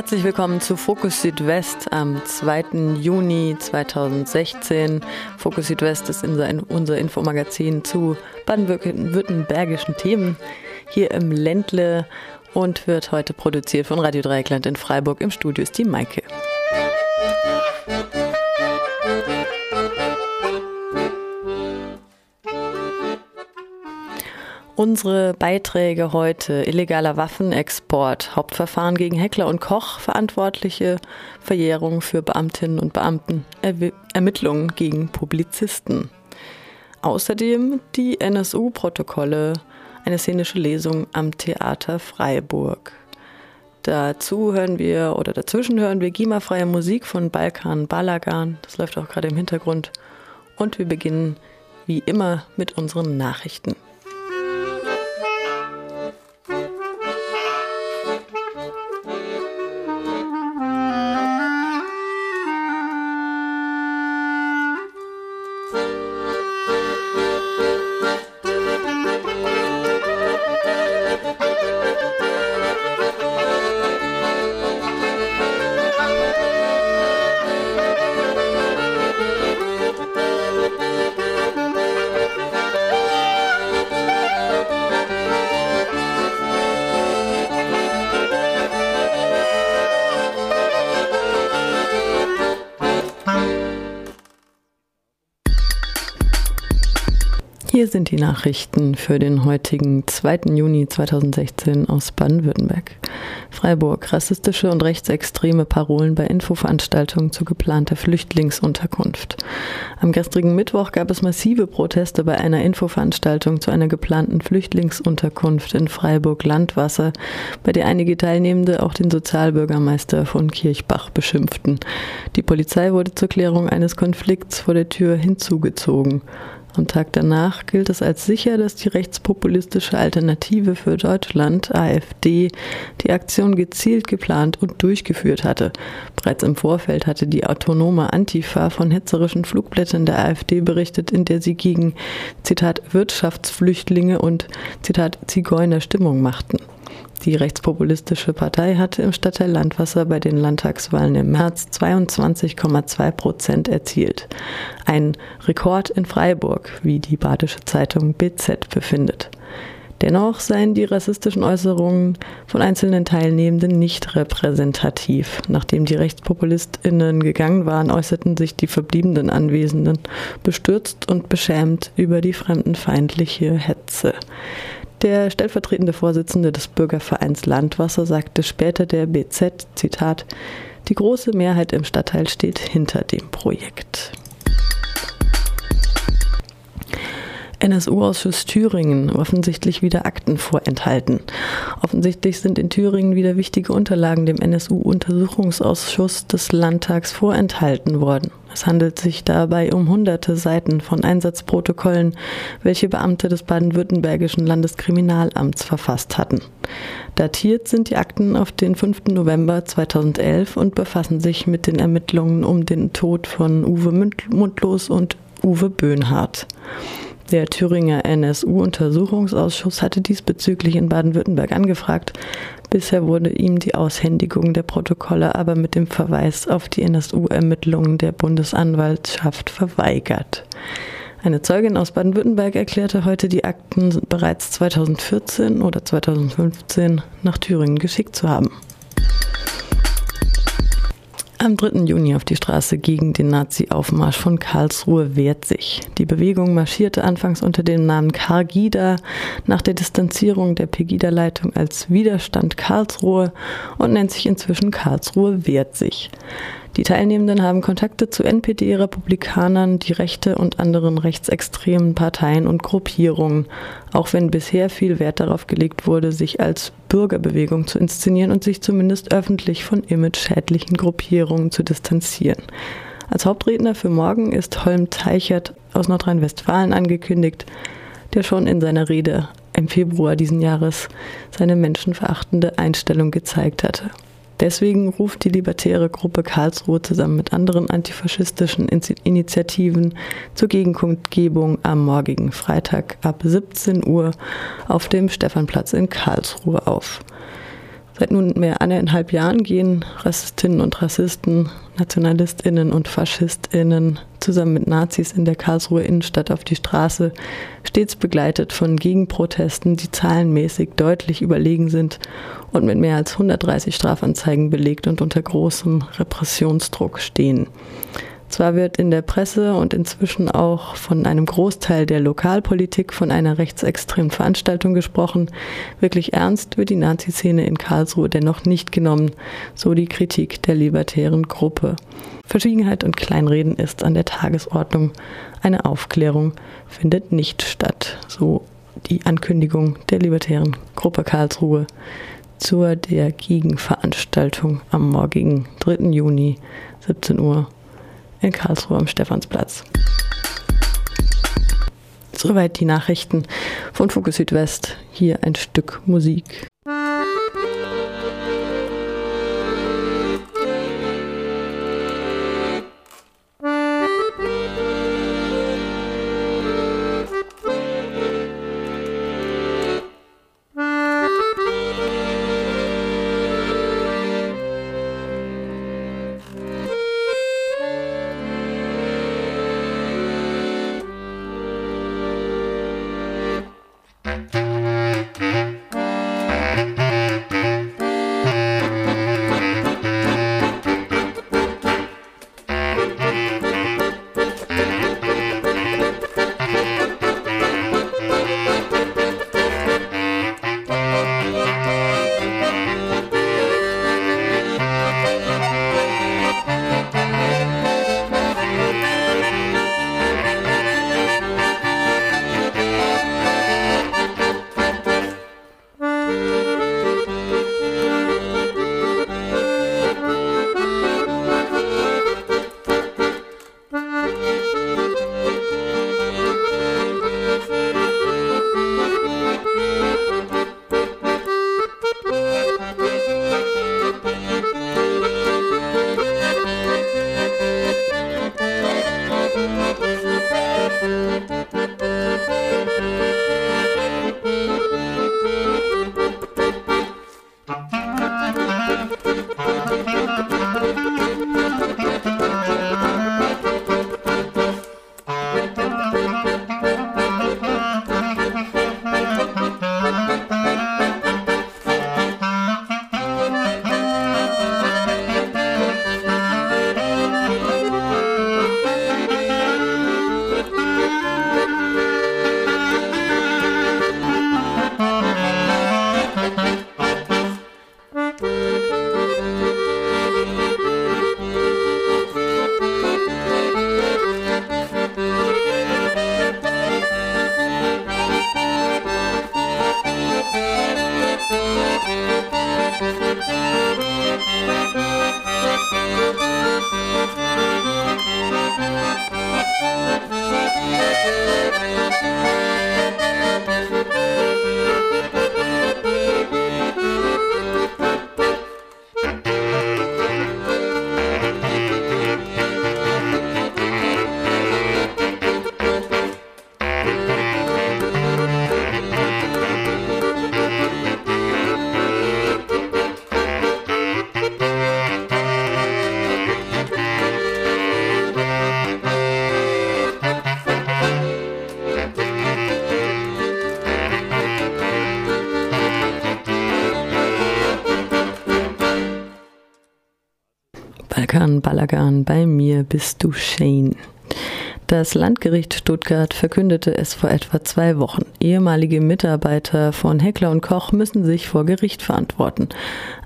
Herzlich willkommen zu Fokus Südwest am 2. Juni 2016. Fokus Südwest ist unser Infomagazin zu baden-württembergischen Themen hier im Ländle und wird heute produziert von Radio Dreieckland in Freiburg. Im Studio ist die Maike. Unsere Beiträge heute illegaler Waffenexport, Hauptverfahren gegen Heckler und Koch, verantwortliche Verjährung für Beamtinnen und Beamten, er Ermittlungen gegen Publizisten. Außerdem die NSU-Protokolle, eine szenische Lesung am Theater Freiburg. Dazu hören wir oder dazwischen hören wir GEMA-freie Musik von Balkan Balagan. Das läuft auch gerade im Hintergrund. Und wir beginnen wie immer mit unseren Nachrichten. Hier sind die Nachrichten für den heutigen 2. Juni 2016 aus Baden-Württemberg. Freiburg. Rassistische und rechtsextreme Parolen bei Infoveranstaltungen zu geplanter Flüchtlingsunterkunft. Am gestrigen Mittwoch gab es massive Proteste bei einer Infoveranstaltung zu einer geplanten Flüchtlingsunterkunft in Freiburg-Landwasser, bei der einige Teilnehmende auch den Sozialbürgermeister von Kirchbach beschimpften. Die Polizei wurde zur Klärung eines Konflikts vor der Tür hinzugezogen. Am Tag danach gilt es als sicher, dass die rechtspopulistische Alternative für Deutschland, AfD, die Aktion gezielt geplant und durchgeführt hatte. Bereits im Vorfeld hatte die autonome Antifa von hetzerischen Flugblättern der AfD berichtet, in der sie gegen, Zitat, Wirtschaftsflüchtlinge und, Zitat, Zigeuner Stimmung machten. Die rechtspopulistische Partei hatte im Stadtteil Landwasser bei den Landtagswahlen im März 22,2 Prozent erzielt. Ein Rekord in Freiburg, wie die badische Zeitung BZ befindet. Dennoch seien die rassistischen Äußerungen von einzelnen Teilnehmenden nicht repräsentativ. Nachdem die RechtspopulistInnen gegangen waren, äußerten sich die verbliebenen Anwesenden bestürzt und beschämt über die fremdenfeindliche Hetze. Der stellvertretende Vorsitzende des Bürgervereins Landwasser sagte später der BZ, Zitat, die große Mehrheit im Stadtteil steht hinter dem Projekt. NSU-Ausschuss Thüringen offensichtlich wieder Akten vorenthalten. Offensichtlich sind in Thüringen wieder wichtige Unterlagen dem NSU-Untersuchungsausschuss des Landtags vorenthalten worden. Es handelt sich dabei um hunderte Seiten von Einsatzprotokollen, welche Beamte des baden-württembergischen Landeskriminalamts verfasst hatten. Datiert sind die Akten auf den 5. November 2011 und befassen sich mit den Ermittlungen um den Tod von Uwe Mundlos und Uwe Böhnhardt. Der Thüringer NSU-Untersuchungsausschuss hatte diesbezüglich in Baden-Württemberg angefragt. Bisher wurde ihm die Aushändigung der Protokolle aber mit dem Verweis auf die NSU-Ermittlungen der Bundesanwaltschaft verweigert. Eine Zeugin aus Baden-Württemberg erklärte heute, die Akten bereits 2014 oder 2015 nach Thüringen geschickt zu haben am 3. Juni auf die Straße gegen den Nazi-Aufmarsch von Karlsruhe wehrt sich. Die Bewegung marschierte anfangs unter dem Namen Cargida nach der Distanzierung der Pegida-Leitung als Widerstand Karlsruhe und nennt sich inzwischen Karlsruhe wehrt sich. Die Teilnehmenden haben Kontakte zu NPD-Republikanern, die Rechte und anderen rechtsextremen Parteien und Gruppierungen, auch wenn bisher viel Wert darauf gelegt wurde, sich als Bürgerbewegung zu inszenieren und sich zumindest öffentlich von imageschädlichen Gruppierungen zu distanzieren. Als Hauptredner für morgen ist Holm Teichert aus Nordrhein-Westfalen angekündigt, der schon in seiner Rede im Februar diesen Jahres seine menschenverachtende Einstellung gezeigt hatte. Deswegen ruft die libertäre Gruppe Karlsruhe zusammen mit anderen antifaschistischen Initiativen zur Gegenkundgebung am morgigen Freitag ab 17 Uhr auf dem Stephanplatz in Karlsruhe auf. Seit nunmehr eineinhalb Jahren gehen Rassistinnen und Rassisten, Nationalistinnen und Faschistinnen zusammen mit Nazis in der Karlsruher Innenstadt auf die Straße, stets begleitet von Gegenprotesten, die zahlenmäßig deutlich überlegen sind und mit mehr als 130 Strafanzeigen belegt und unter großem Repressionsdruck stehen. Zwar wird in der Presse und inzwischen auch von einem Großteil der Lokalpolitik von einer rechtsextremen Veranstaltung gesprochen. Wirklich ernst wird die Nazi-Szene in Karlsruhe dennoch nicht genommen, so die Kritik der libertären Gruppe. Verschwiegenheit und Kleinreden ist an der Tagesordnung. Eine Aufklärung findet nicht statt, so die Ankündigung der libertären Gruppe Karlsruhe zur der Gegenveranstaltung am morgigen 3. Juni 17 Uhr in Karlsruhe am Stephansplatz. Soweit die Nachrichten von Fokus Südwest. Hier ein Stück Musik. Balkan Balagan, bei mir bist du Shane. Das Landgericht Stuttgart verkündete es vor etwa zwei Wochen. Ehemalige Mitarbeiter von Heckler und Koch müssen sich vor Gericht verantworten.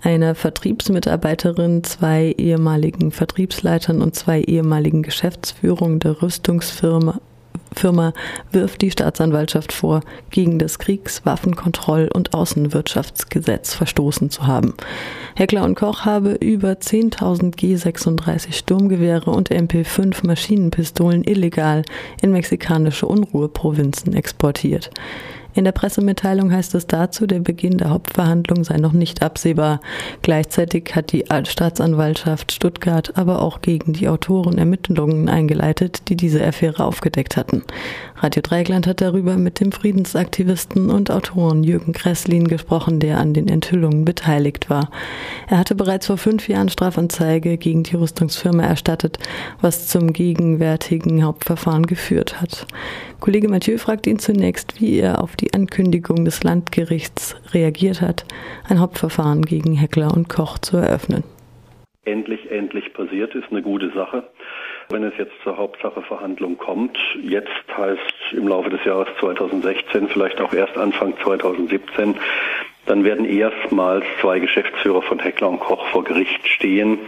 Einer Vertriebsmitarbeiterin, zwei ehemaligen Vertriebsleitern und zwei ehemaligen Geschäftsführungen der Rüstungsfirma Firma wirft die Staatsanwaltschaft vor, gegen das Kriegs-, Waffenkontroll- und Außenwirtschaftsgesetz verstoßen zu haben. Heckler und Koch habe über 10.000 G36 Sturmgewehre und MP5 Maschinenpistolen illegal in mexikanische Unruheprovinzen exportiert. In der Pressemitteilung heißt es dazu, der Beginn der Hauptverhandlung sei noch nicht absehbar. Gleichzeitig hat die Staatsanwaltschaft Stuttgart aber auch gegen die Autoren Ermittlungen eingeleitet, die diese Affäre aufgedeckt hatten. Radio Dreigland hat darüber mit dem Friedensaktivisten und Autoren Jürgen Kresslin gesprochen, der an den Enthüllungen beteiligt war. Er hatte bereits vor fünf Jahren Strafanzeige gegen die Rüstungsfirma erstattet, was zum gegenwärtigen Hauptverfahren geführt hat. Kollege Mathieu fragt ihn zunächst, wie er auf die Ankündigung des Landgerichts reagiert hat, ein Hauptverfahren gegen Heckler und Koch zu eröffnen. Endlich, endlich passiert ist eine gute Sache. Wenn es jetzt zur Hauptsacheverhandlung kommt, jetzt heißt im Laufe des Jahres 2016, vielleicht auch erst Anfang 2017, dann werden erstmals zwei Geschäftsführer von Heckler und Koch vor Gericht stehen,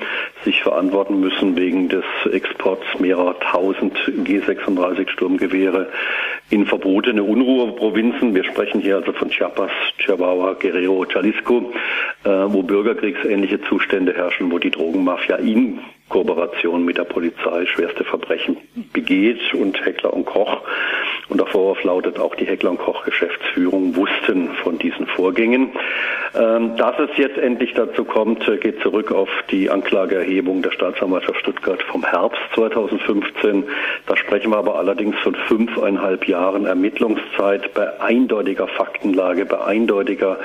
sich verantworten müssen wegen des Exports mehrerer tausend G36 Sturmgewehre in verbotene Unruheprovinzen. Wir sprechen hier also von Chiapas, Chihuahua, Guerrero, Jalisco, äh, wo bürgerkriegsähnliche Zustände herrschen, wo die Drogenmafia in Kooperation mit der Polizei schwerste Verbrechen begeht. Und Heckler und Koch und der Vorwurf lautet auch die Heckler und Koch Geschäftsführung wussten von diesen Vorgängen. Ähm, dass es jetzt endlich dazu kommt, äh, geht zurück auf die Anklageerhebung der Staatsanwaltschaft Stuttgart vom Herbst 2015. Da sprechen wir aber allerdings von fünfeinhalb Jahren Ermittlungszeit bei eindeutiger Faktenlage, bei eindeutiger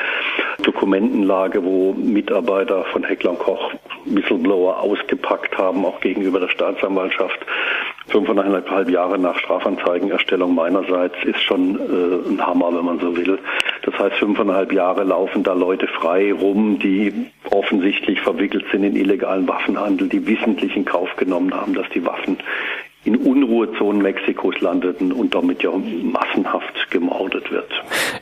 Dokumentenlage, wo Mitarbeiter von Heckler und Koch Whistleblower ausgepackt haben, auch gegenüber der Staatsanwaltschaft. Fünfeinhalb Jahre nach Strafanzeigenerstellung meinerseits ist schon äh, ein Hammer, wenn man so will. Das heißt, fünfeinhalb Jahre laufen da Leute frei rum, die offensichtlich verwickelt sind in illegalen Waffenhandel, die wissentlich in Kauf genommen haben, dass die Waffen in Unruhezonen Mexikos landeten und damit ja massenhaft gemordet wird.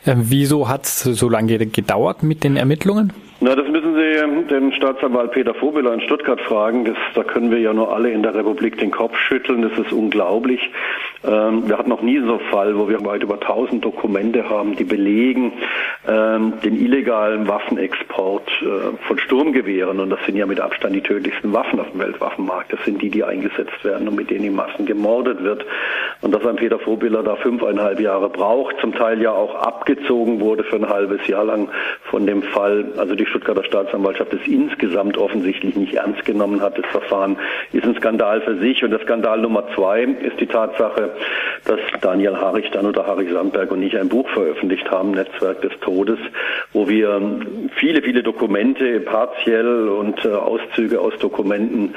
Äh, wieso hat es so lange gedauert mit den Ermittlungen? Na, das müssen Sie den Staatsanwalt Peter Vobeler in Stuttgart fragen. Das, da können wir ja nur alle in der Republik den Kopf schütteln. Das ist unglaublich. Ähm, wir hatten noch nie so einen Fall, wo wir weit über 1000 Dokumente haben, die belegen ähm, den illegalen Waffenexport äh, von Sturmgewehren. Und das sind ja mit Abstand die tödlichsten Waffen auf dem Weltwaffenmarkt. Das sind die, die eingesetzt werden und mit denen in Massen gemordet wird. Und dass ein Peter Vobeler da fünfeinhalb Jahre braucht, zum Teil ja auch abgezogen wurde für ein halbes Jahr lang von dem Fall. Also die Stuttgarter Staatsanwaltschaft es insgesamt offensichtlich nicht ernst genommen hat. Das Verfahren ist ein Skandal für sich. Und der Skandal Nummer zwei ist die Tatsache, dass Daniel Harich dann oder Harich Sandberg und ich ein Buch veröffentlicht haben, Netzwerk des Todes, wo wir viele, viele Dokumente partiell und äh, Auszüge aus Dokumenten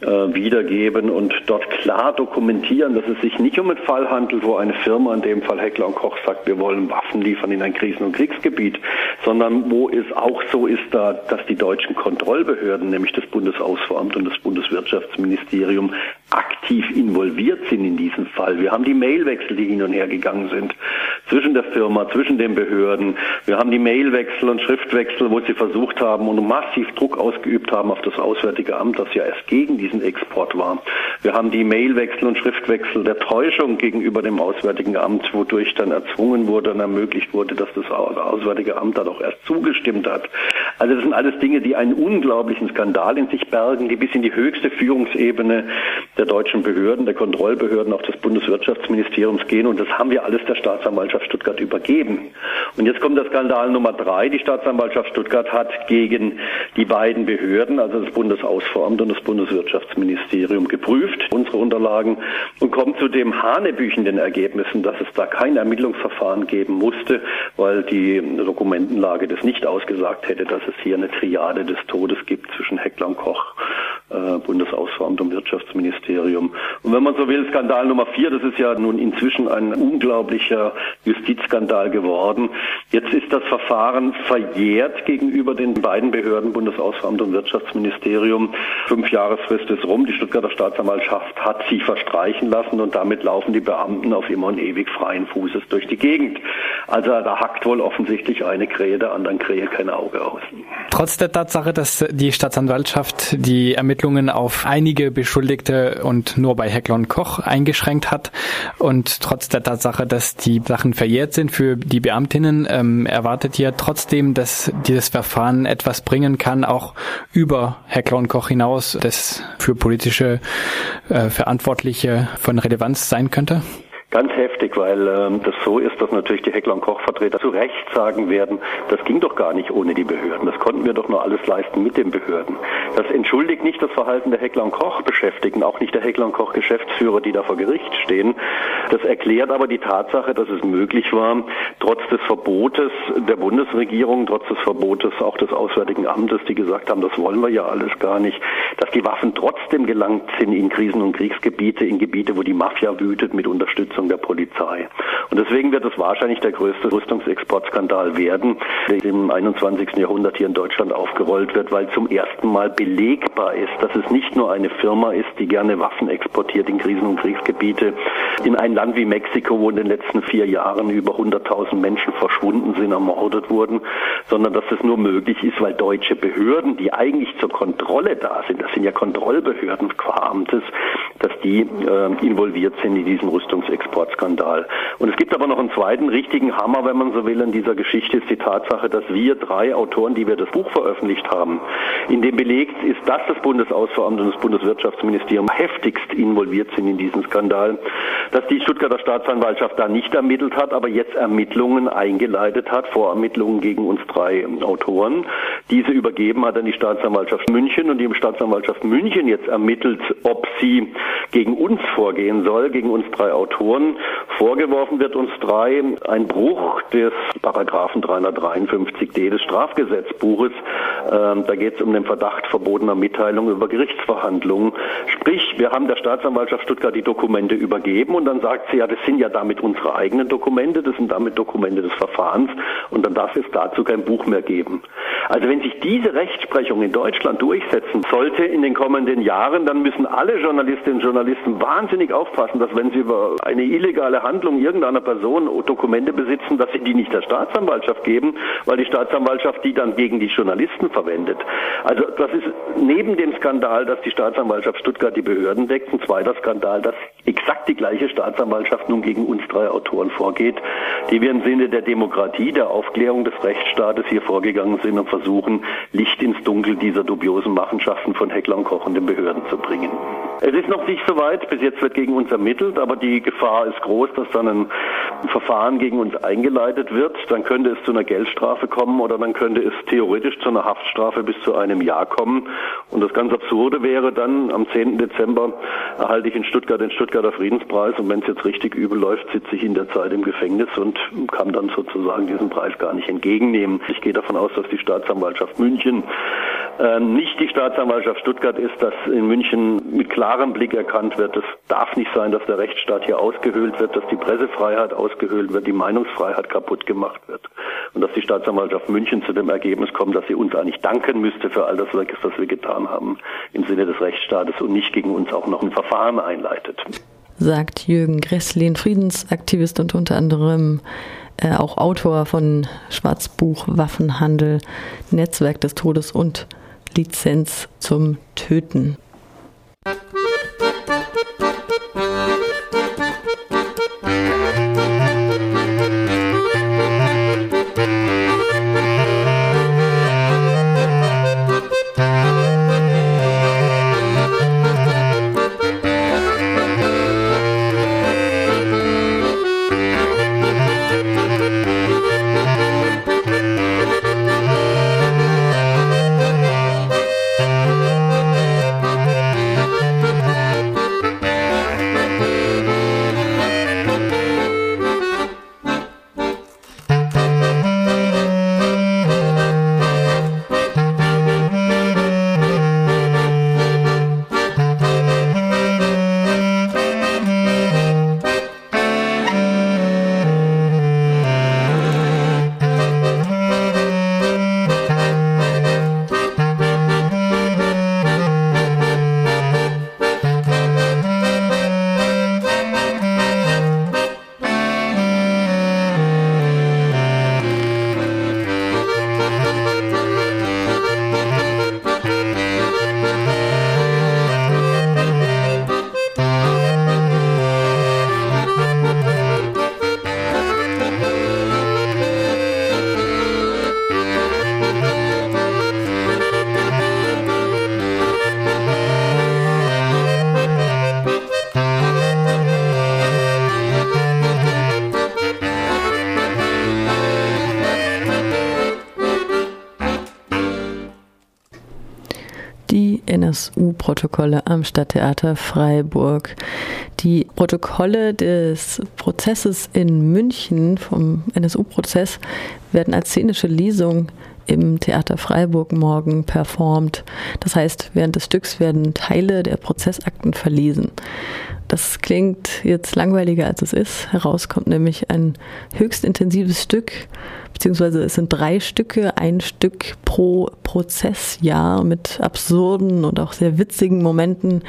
äh, wiedergeben und dort klar dokumentieren, dass es sich nicht um einen Fall handelt, wo eine Firma, in dem Fall Heckler und Koch, sagt, wir wollen Waffen liefern in ein Krisen- und Kriegsgebiet, sondern wo es auch so ist, da, dass die deutschen Kontrollbehörden, nämlich das Bundesausfuhramt und das Bundeswirtschaftsministerium, aktiv involviert sind in diesem Fall. Wir haben die Mailwechsel, die hin und her gegangen sind zwischen der Firma, zwischen den Behörden. Wir haben die Mailwechsel und Schriftwechsel, wo sie versucht haben und massiv Druck ausgeübt haben auf das Auswärtige Amt, das ja erst gegen diesen Export war. Wir haben die Mailwechsel und Schriftwechsel der Täuschung gegenüber dem Auswärtigen Amt, wodurch dann erzwungen wurde und ermöglicht wurde, dass das Auswärtige Amt dann auch erst zugestimmt hat. Also das sind alles Dinge, die einen unglaublichen Skandal in sich bergen, die bis in die höchste Führungsebene der deutschen Behörden, der Kontrollbehörden, auch des Bundeswirtschaftsministeriums gehen. Und das haben wir alles der Staatsanwaltschaft Stuttgart übergeben. Und jetzt kommt der Skandal Nummer drei. Die Staatsanwaltschaft Stuttgart hat gegen die beiden Behörden, also das Bundesausfuhramt und das Bundeswirtschaftsministerium, geprüft, unsere Unterlagen, und kommt zu dem hanebüchenden Ergebnissen, dass es da kein Ermittlungsverfahren geben musste, weil die Dokumentenlage das nicht ausgesagt hätte, dass es hier eine Triade des Todes gibt zwischen Heckler und Koch, äh, Bundesausfuhramt und Wirtschaftsministerium. Und wenn man so will, Skandal Nummer vier, das ist ja nun inzwischen ein unglaublicher Justizskandal geworden. Jetzt ist das Verfahren verjährt gegenüber den beiden Behörden, Bundesausland und Wirtschaftsministerium. Fünf Jahresfrist ist rum. Die Stuttgarter Staatsanwaltschaft hat sie verstreichen lassen und damit laufen die Beamten auf immer und ewig freien Fußes durch die Gegend. Also da hackt wohl offensichtlich eine Krähe der anderen Krähe kein Auge aus. Trotz der Tatsache, dass die Staatsanwaltschaft die Ermittlungen auf einige Beschuldigte und nur bei Heckler und Koch eingeschränkt hat und trotz der Tatsache, dass die Sachen verjährt sind für die Beamtinnen, ähm, erwartet ihr trotzdem, dass dieses Verfahren etwas bringen kann, auch über Heckler und Koch hinaus, das für politische äh, Verantwortliche von Relevanz sein könnte? Ganz heftig, weil ähm, das so ist, dass natürlich die Heckler- und Koch-Vertreter zu Recht sagen werden, das ging doch gar nicht ohne die Behörden. Das konnten wir doch nur alles leisten mit den Behörden. Das entschuldigt nicht das Verhalten der Heckler- und Koch-Beschäftigten, auch nicht der Heckler- und Koch-Geschäftsführer, die da vor Gericht stehen. Das erklärt aber die Tatsache, dass es möglich war, trotz des Verbotes der Bundesregierung, trotz des Verbotes auch des Auswärtigen Amtes, die gesagt haben, das wollen wir ja alles gar nicht, dass die Waffen trotzdem gelangt sind in Krisen- und Kriegsgebiete, in Gebiete, wo die Mafia wütet mit Unterstützung Unterstützung der Polizei. Und deswegen wird es wahrscheinlich der größte Rüstungsexportskandal werden, der im 21. Jahrhundert hier in Deutschland aufgerollt wird, weil zum ersten Mal belegbar ist, dass es nicht nur eine Firma ist, die gerne Waffen exportiert in Krisen- und Kriegsgebiete, in ein Land wie Mexiko, wo in den letzten vier Jahren über 100.000 Menschen verschwunden sind, ermordet wurden, sondern dass es nur möglich ist, weil deutsche Behörden, die eigentlich zur Kontrolle da sind, das sind ja Kontrollbehörden qua Amtes, dass die äh, involviert sind in diesen Rüstungsexport. Exportskandal. Und es gibt aber noch einen zweiten richtigen Hammer, wenn man so will, in dieser Geschichte ist die Tatsache, dass wir drei Autoren, die wir das Buch veröffentlicht haben, in dem belegt ist, dass das Bundesausfuhramt und das Bundeswirtschaftsministerium heftigst involviert sind in diesen Skandal, dass die Stuttgarter Staatsanwaltschaft da nicht ermittelt hat, aber jetzt Ermittlungen eingeleitet hat, Vorermittlungen gegen uns drei Autoren. Diese übergeben hat an die Staatsanwaltschaft München und die Staatsanwaltschaft München jetzt ermittelt, ob sie gegen uns vorgehen soll, gegen uns drei Autoren. Vorgeworfen wird uns drei ein Bruch des Paragraphen 353d des Strafgesetzbuches. Ähm, da geht es um den Verdacht verbotener Mitteilung über Gerichtsverhandlungen. Sprich, wir haben der Staatsanwaltschaft Stuttgart die Dokumente übergeben und dann sagt sie, ja, das sind ja damit unsere eigenen Dokumente, das sind damit Dokumente des Verfahrens und dann darf es dazu kein Buch mehr geben. Also wenn sich diese Rechtsprechung in Deutschland durchsetzen sollte in den kommenden Jahren, dann müssen alle Journalistinnen und Journalisten wahnsinnig aufpassen, dass wenn sie über eine illegale Handlung irgendeiner Person Dokumente besitzen, dass sie die nicht der Staatsanwaltschaft geben, weil die Staatsanwaltschaft die dann gegen die Journalisten verwendet. Also das ist neben dem Skandal, dass die Staatsanwaltschaft Stuttgart die Behörden deckt, ein zweiter Skandal, dass exakt die gleiche Staatsanwaltschaft nun gegen uns drei Autoren vorgeht, die wir im Sinne der Demokratie, der Aufklärung des Rechtsstaates hier vorgegangen sind und versuchen, Licht ins Dunkel dieser dubiosen Machenschaften von Heckler und Koch und den Behörden zu bringen. Es ist noch nicht so weit, bis jetzt wird gegen uns ermittelt, aber die Gefahr ist groß, dass dann ein Verfahren gegen uns eingeleitet wird. Dann könnte es zu einer Geldstrafe kommen oder dann könnte es theoretisch zu einer Haftstrafe bis zu einem Jahr kommen. Und das ganz Absurde wäre dann, am 10. Dezember erhalte ich in Stuttgart den Stuttgarter Friedenspreis und wenn es jetzt richtig übel läuft, sitze ich in der Zeit im Gefängnis und kann dann sozusagen diesen Preis gar nicht entgegennehmen. Ich gehe davon aus, dass die Staatsanwaltschaft München nicht die Staatsanwaltschaft Stuttgart ist, dass in München mit klarem Blick erkannt wird, es darf nicht sein, dass der Rechtsstaat hier ausgehöhlt wird, dass die Pressefreiheit ausgehöhlt wird, die Meinungsfreiheit kaputt gemacht wird und dass die Staatsanwaltschaft München zu dem Ergebnis kommt, dass sie uns eigentlich danken müsste für all das, was wir getan haben im Sinne des Rechtsstaates und nicht gegen uns auch noch ein Verfahren einleitet. Sagt Jürgen Gresslin, Friedensaktivist und unter anderem äh, auch Autor von Schwarzbuch Waffenhandel, Netzwerk des Todes und Lizenz zum Töten. NSU-Protokolle am Stadttheater Freiburg. Die Protokolle des Prozesses in München vom NSU-Prozess werden als szenische Lesung im Theater Freiburg morgen performt. Das heißt, während des Stücks werden Teile der Prozessakten verlesen. Das klingt jetzt langweiliger als es ist. Heraus kommt nämlich ein höchst intensives Stück, beziehungsweise es sind drei Stücke, ein Stück pro Prozessjahr mit absurden und auch sehr witzigen Momenten,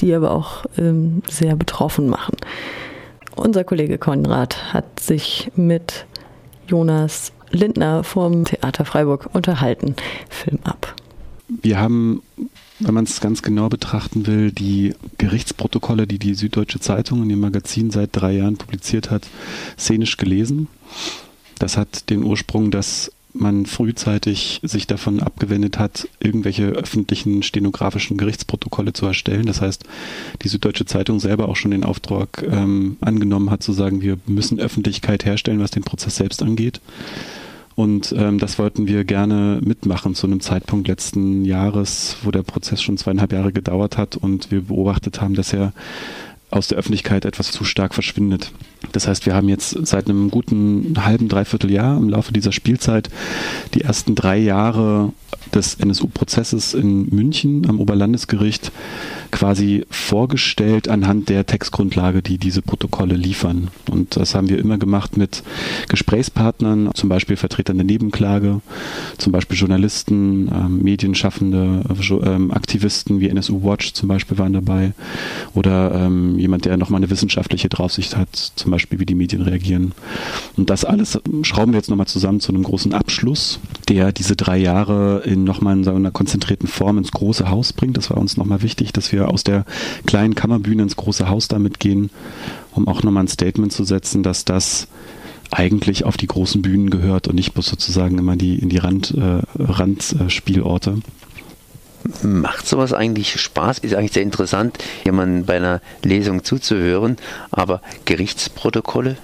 die aber auch ähm, sehr betroffen machen. Unser Kollege Konrad hat sich mit Jonas Lindner vom Theater Freiburg unterhalten. Film ab. Wir haben wenn man es ganz genau betrachten will, die Gerichtsprotokolle, die die Süddeutsche Zeitung in dem Magazin seit drei Jahren publiziert hat, szenisch gelesen. Das hat den Ursprung, dass man frühzeitig sich davon abgewendet hat, irgendwelche öffentlichen stenografischen Gerichtsprotokolle zu erstellen. Das heißt, die Süddeutsche Zeitung selber auch schon den Auftrag ähm, angenommen hat, zu sagen, wir müssen Öffentlichkeit herstellen, was den Prozess selbst angeht. Und ähm, das wollten wir gerne mitmachen zu einem Zeitpunkt letzten Jahres, wo der Prozess schon zweieinhalb Jahre gedauert hat und wir beobachtet haben, dass er aus der Öffentlichkeit etwas zu stark verschwindet. Das heißt, wir haben jetzt seit einem guten halben, dreiviertel Jahr im Laufe dieser Spielzeit die ersten drei Jahre des NSU-Prozesses in München am Oberlandesgericht quasi vorgestellt anhand der Textgrundlage, die diese Protokolle liefern. Und das haben wir immer gemacht mit Gesprächspartnern, zum Beispiel Vertretern der Nebenklage, zum Beispiel Journalisten, ähm, Medienschaffende, ähm, Aktivisten wie NSU Watch zum Beispiel waren dabei oder ähm, jemand, der nochmal eine wissenschaftliche Draufsicht hat, zum Beispiel wie die Medien reagieren. Und das alles schrauben wir jetzt nochmal zusammen zu einem großen Abschluss, der diese drei Jahre in nochmal in so einer konzentrierten Form ins große Haus bringt. Das war uns nochmal wichtig, dass wir aus der kleinen Kammerbühne ins große Haus damit gehen, um auch nochmal ein Statement zu setzen, dass das eigentlich auf die großen Bühnen gehört und nicht bloß sozusagen immer die in die Rand, äh, Randspielorte. Macht sowas eigentlich Spaß? Ist eigentlich sehr interessant, jemandem bei einer Lesung zuzuhören, aber Gerichtsprotokolle?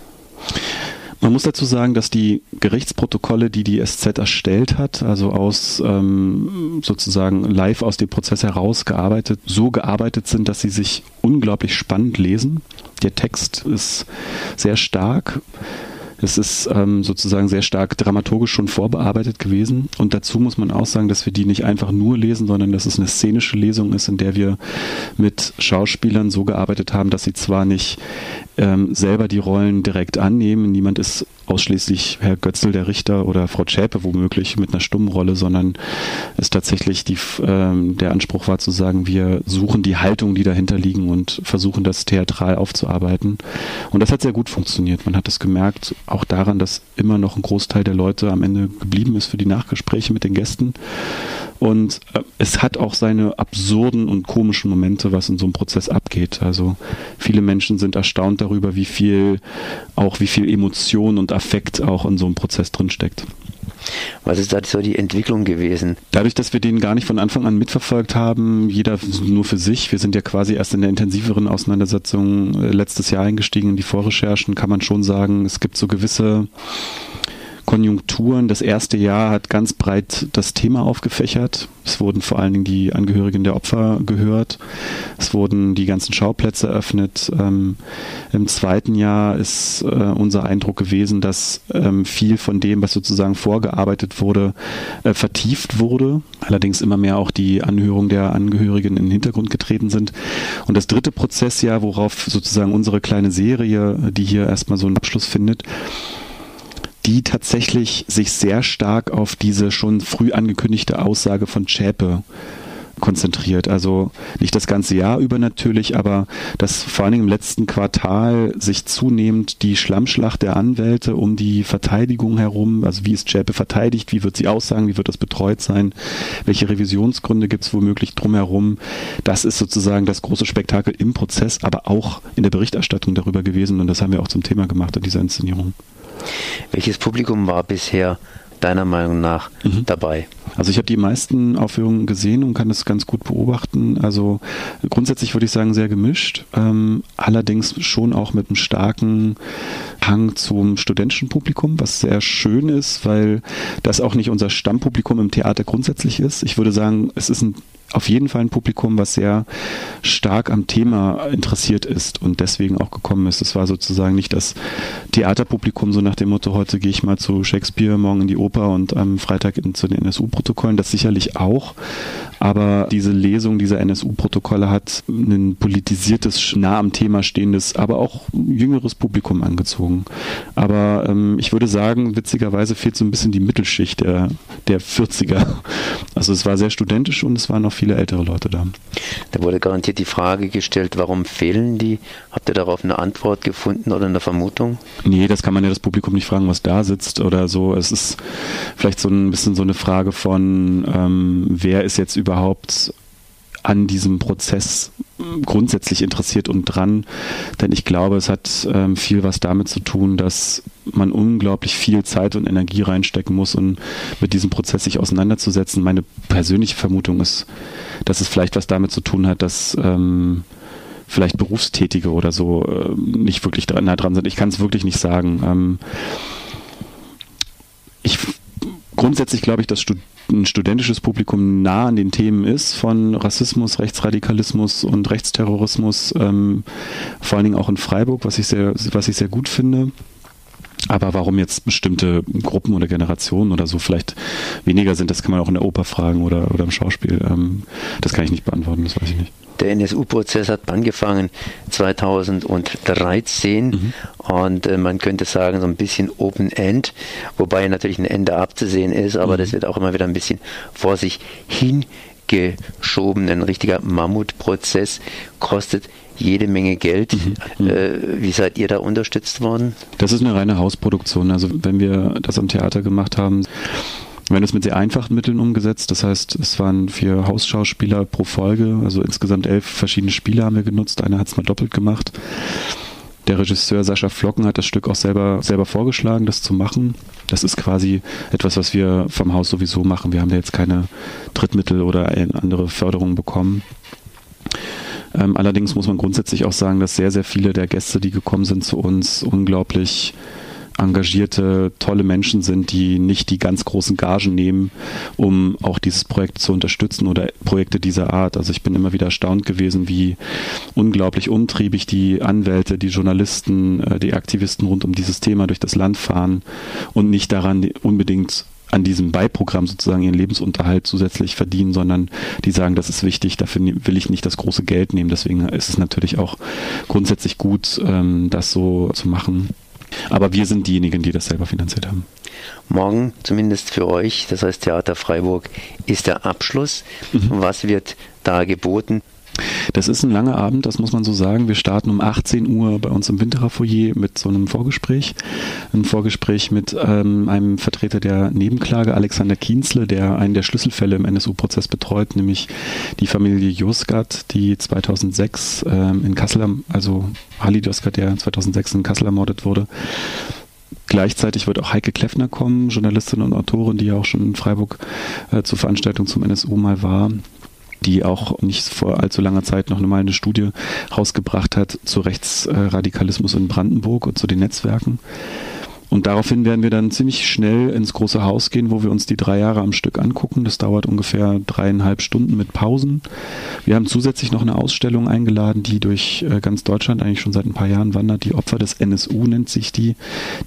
Man muss dazu sagen, dass die Gerichtsprotokolle, die die SZ erstellt hat, also aus ähm, sozusagen live aus dem Prozess herausgearbeitet, so gearbeitet sind, dass sie sich unglaublich spannend lesen. Der Text ist sehr stark. Es ist ähm, sozusagen sehr stark dramaturgisch schon vorbearbeitet gewesen. Und dazu muss man auch sagen, dass wir die nicht einfach nur lesen, sondern dass es eine szenische Lesung ist, in der wir mit Schauspielern so gearbeitet haben, dass sie zwar nicht ähm, selber die Rollen direkt annehmen, niemand ist ausschließlich Herr Götzl, der Richter, oder Frau Schäpe womöglich mit einer stummen Rolle, sondern es tatsächlich die, ähm, der Anspruch war zu sagen, wir suchen die Haltung, die dahinter liegen und versuchen das theatral aufzuarbeiten. Und das hat sehr gut funktioniert. Man hat es gemerkt, auch daran, dass immer noch ein Großteil der Leute am Ende geblieben ist für die Nachgespräche mit den Gästen. Und äh, es hat auch seine absurden und komischen Momente, was in so einem Prozess abgeht. Also viele Menschen sind erstaunt darüber, wie viel, auch wie viel Emotion und Affekt auch in so einem Prozess drinsteckt. Was ist da so die Entwicklung gewesen? Dadurch, dass wir den gar nicht von Anfang an mitverfolgt haben, jeder nur für sich, wir sind ja quasi erst in der intensiveren Auseinandersetzung äh, letztes Jahr eingestiegen in die Vorrecherchen, kann man schon sagen, es gibt so gewisse Konjunkturen. Das erste Jahr hat ganz breit das Thema aufgefächert. Es wurden vor allen Dingen die Angehörigen der Opfer gehört. Es wurden die ganzen Schauplätze eröffnet. Ähm, Im zweiten Jahr ist äh, unser Eindruck gewesen, dass ähm, viel von dem, was sozusagen vorgearbeitet wurde, äh, vertieft wurde. Allerdings immer mehr auch die Anhörung der Angehörigen in den Hintergrund getreten sind. Und das dritte Prozessjahr, worauf sozusagen unsere kleine Serie, die hier erstmal so einen Abschluss findet, die tatsächlich sich sehr stark auf diese schon früh angekündigte Aussage von Schäpe konzentriert. Also nicht das ganze Jahr über natürlich, aber dass vor allem im letzten Quartal sich zunehmend die Schlammschlacht der Anwälte um die Verteidigung herum, also wie ist Schäpe verteidigt, wie wird sie aussagen, wie wird das betreut sein, welche Revisionsgründe gibt es womöglich drumherum. Das ist sozusagen das große Spektakel im Prozess, aber auch in der Berichterstattung darüber gewesen und das haben wir auch zum Thema gemacht in dieser Inszenierung. Welches Publikum war bisher deiner Meinung nach mhm. dabei? Also ich habe die meisten Aufführungen gesehen und kann das ganz gut beobachten. Also grundsätzlich würde ich sagen sehr gemischt, ähm, allerdings schon auch mit einem starken Hang zum studentischen Publikum, was sehr schön ist, weil das auch nicht unser Stammpublikum im Theater grundsätzlich ist. Ich würde sagen, es ist ein auf jeden Fall ein Publikum, was sehr stark am Thema interessiert ist und deswegen auch gekommen ist. Es war sozusagen nicht das Theaterpublikum, so nach dem Motto, heute gehe ich mal zu Shakespeare, morgen in die Oper und am Freitag in, zu den NSU-Protokollen. Das sicherlich auch. Aber diese Lesung dieser NSU-Protokolle hat ein politisiertes, nah am Thema stehendes, aber auch jüngeres Publikum angezogen. Aber ähm, ich würde sagen, witzigerweise fehlt so ein bisschen die Mittelschicht der, der 40er. Also es war sehr studentisch und es waren noch viele ältere Leute da. Da wurde garantiert die Frage gestellt, warum fehlen die? Habt ihr darauf eine Antwort gefunden oder eine Vermutung? Nee, das kann man ja das Publikum nicht fragen, was da sitzt oder so. Es ist vielleicht so ein bisschen so eine Frage von, ähm, wer ist jetzt überhaupt an diesem Prozess grundsätzlich interessiert und dran, denn ich glaube, es hat ähm, viel was damit zu tun, dass man unglaublich viel Zeit und Energie reinstecken muss, um mit diesem Prozess sich auseinanderzusetzen. Meine persönliche Vermutung ist, dass es vielleicht was damit zu tun hat, dass ähm, vielleicht Berufstätige oder so äh, nicht wirklich dran, nah dran sind. Ich kann es wirklich nicht sagen. Ähm, ich grundsätzlich glaube ich, dass ein studentisches Publikum nah an den Themen ist von Rassismus, Rechtsradikalismus und Rechtsterrorismus, ähm, vor allen Dingen auch in Freiburg, was ich sehr, was ich sehr gut finde. Aber warum jetzt bestimmte Gruppen oder Generationen oder so vielleicht weniger sind, das kann man auch in der Oper fragen oder, oder im Schauspiel. Ähm, das kann ich nicht beantworten, das weiß ich nicht. Der NSU-Prozess hat angefangen 2013 mhm. und äh, man könnte sagen so ein bisschen Open End, wobei natürlich ein Ende abzusehen ist, aber mhm. das wird auch immer wieder ein bisschen vor sich hingeschoben. Ein richtiger Mammutprozess kostet jede Menge Geld. Mhm. mhm. Äh, wie seid ihr da unterstützt worden? Das ist eine reine Hausproduktion. Also wenn wir das am Theater gemacht haben, wir haben das mit sehr einfachen Mitteln umgesetzt. Das heißt, es waren vier Hausschauspieler pro Folge, also insgesamt elf verschiedene Spiele haben wir genutzt. Einer hat es mal doppelt gemacht. Der Regisseur Sascha Flocken hat das Stück auch selber, selber vorgeschlagen, das zu machen. Das ist quasi etwas, was wir vom Haus sowieso machen. Wir haben da jetzt keine Drittmittel oder andere Förderungen bekommen. Ähm, allerdings muss man grundsätzlich auch sagen, dass sehr, sehr viele der Gäste, die gekommen sind zu uns, unglaublich engagierte, tolle Menschen sind, die nicht die ganz großen Gagen nehmen, um auch dieses Projekt zu unterstützen oder Projekte dieser Art. Also ich bin immer wieder erstaunt gewesen, wie unglaublich umtriebig die Anwälte, die Journalisten, äh, die Aktivisten rund um dieses Thema durch das Land fahren und nicht daran unbedingt an diesem Beiprogramm sozusagen ihren Lebensunterhalt zusätzlich verdienen, sondern die sagen, das ist wichtig, dafür will ich nicht das große Geld nehmen. Deswegen ist es natürlich auch grundsätzlich gut, ähm, das so zu machen. Aber wir sind diejenigen, die das selber finanziert haben. Morgen, zumindest für euch, das heißt Theater Freiburg, ist der Abschluss. Mhm. Was wird da geboten? Das ist ein langer Abend, das muss man so sagen. Wir starten um 18 Uhr bei uns im Winterer Foyer mit so einem Vorgespräch. Ein Vorgespräch mit ähm, einem Vertreter der Nebenklage, Alexander Kienzle, der einen der Schlüsselfälle im NSU-Prozess betreut, nämlich die Familie Josgat, die 2006 ähm, in Kassel, also Ali Josgat, der 2006 in Kassel ermordet wurde. Gleichzeitig wird auch Heike Kleffner kommen, Journalistin und Autorin, die ja auch schon in Freiburg äh, zur Veranstaltung zum NSU mal war die auch nicht vor allzu langer Zeit noch mal eine Studie rausgebracht hat zu Rechtsradikalismus in Brandenburg und zu den Netzwerken. Und daraufhin werden wir dann ziemlich schnell ins große Haus gehen, wo wir uns die drei Jahre am Stück angucken. Das dauert ungefähr dreieinhalb Stunden mit Pausen. Wir haben zusätzlich noch eine Ausstellung eingeladen, die durch äh, ganz Deutschland eigentlich schon seit ein paar Jahren wandert. Die Opfer des NSU nennt sich die,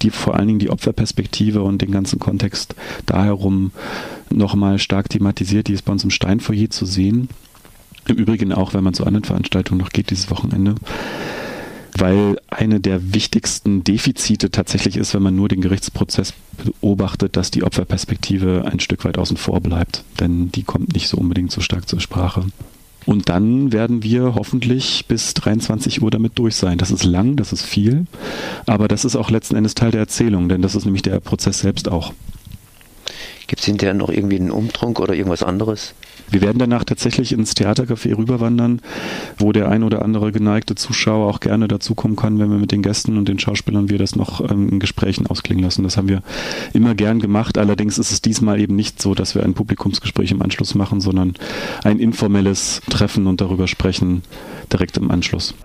die vor allen Dingen die Opferperspektive und den ganzen Kontext da herum nochmal stark thematisiert. Die ist bei uns im Steinfoyer zu sehen. Im Übrigen auch, wenn man zu anderen Veranstaltungen noch geht dieses Wochenende weil eine der wichtigsten Defizite tatsächlich ist, wenn man nur den Gerichtsprozess beobachtet, dass die Opferperspektive ein Stück weit außen vor bleibt, denn die kommt nicht so unbedingt so stark zur Sprache. Und dann werden wir hoffentlich bis 23 Uhr damit durch sein. Das ist lang, das ist viel, aber das ist auch letzten Endes Teil der Erzählung, denn das ist nämlich der Prozess selbst auch. Gibt es hinterher noch irgendwie einen Umtrunk oder irgendwas anderes? Wir werden danach tatsächlich ins Theatercafé rüberwandern, wo der ein oder andere geneigte Zuschauer auch gerne dazukommen kann, wenn wir mit den Gästen und den Schauspielern wir das noch ähm, in Gesprächen ausklingen lassen. Das haben wir immer gern gemacht. Allerdings ist es diesmal eben nicht so, dass wir ein Publikumsgespräch im Anschluss machen, sondern ein informelles Treffen und darüber sprechen direkt im Anschluss.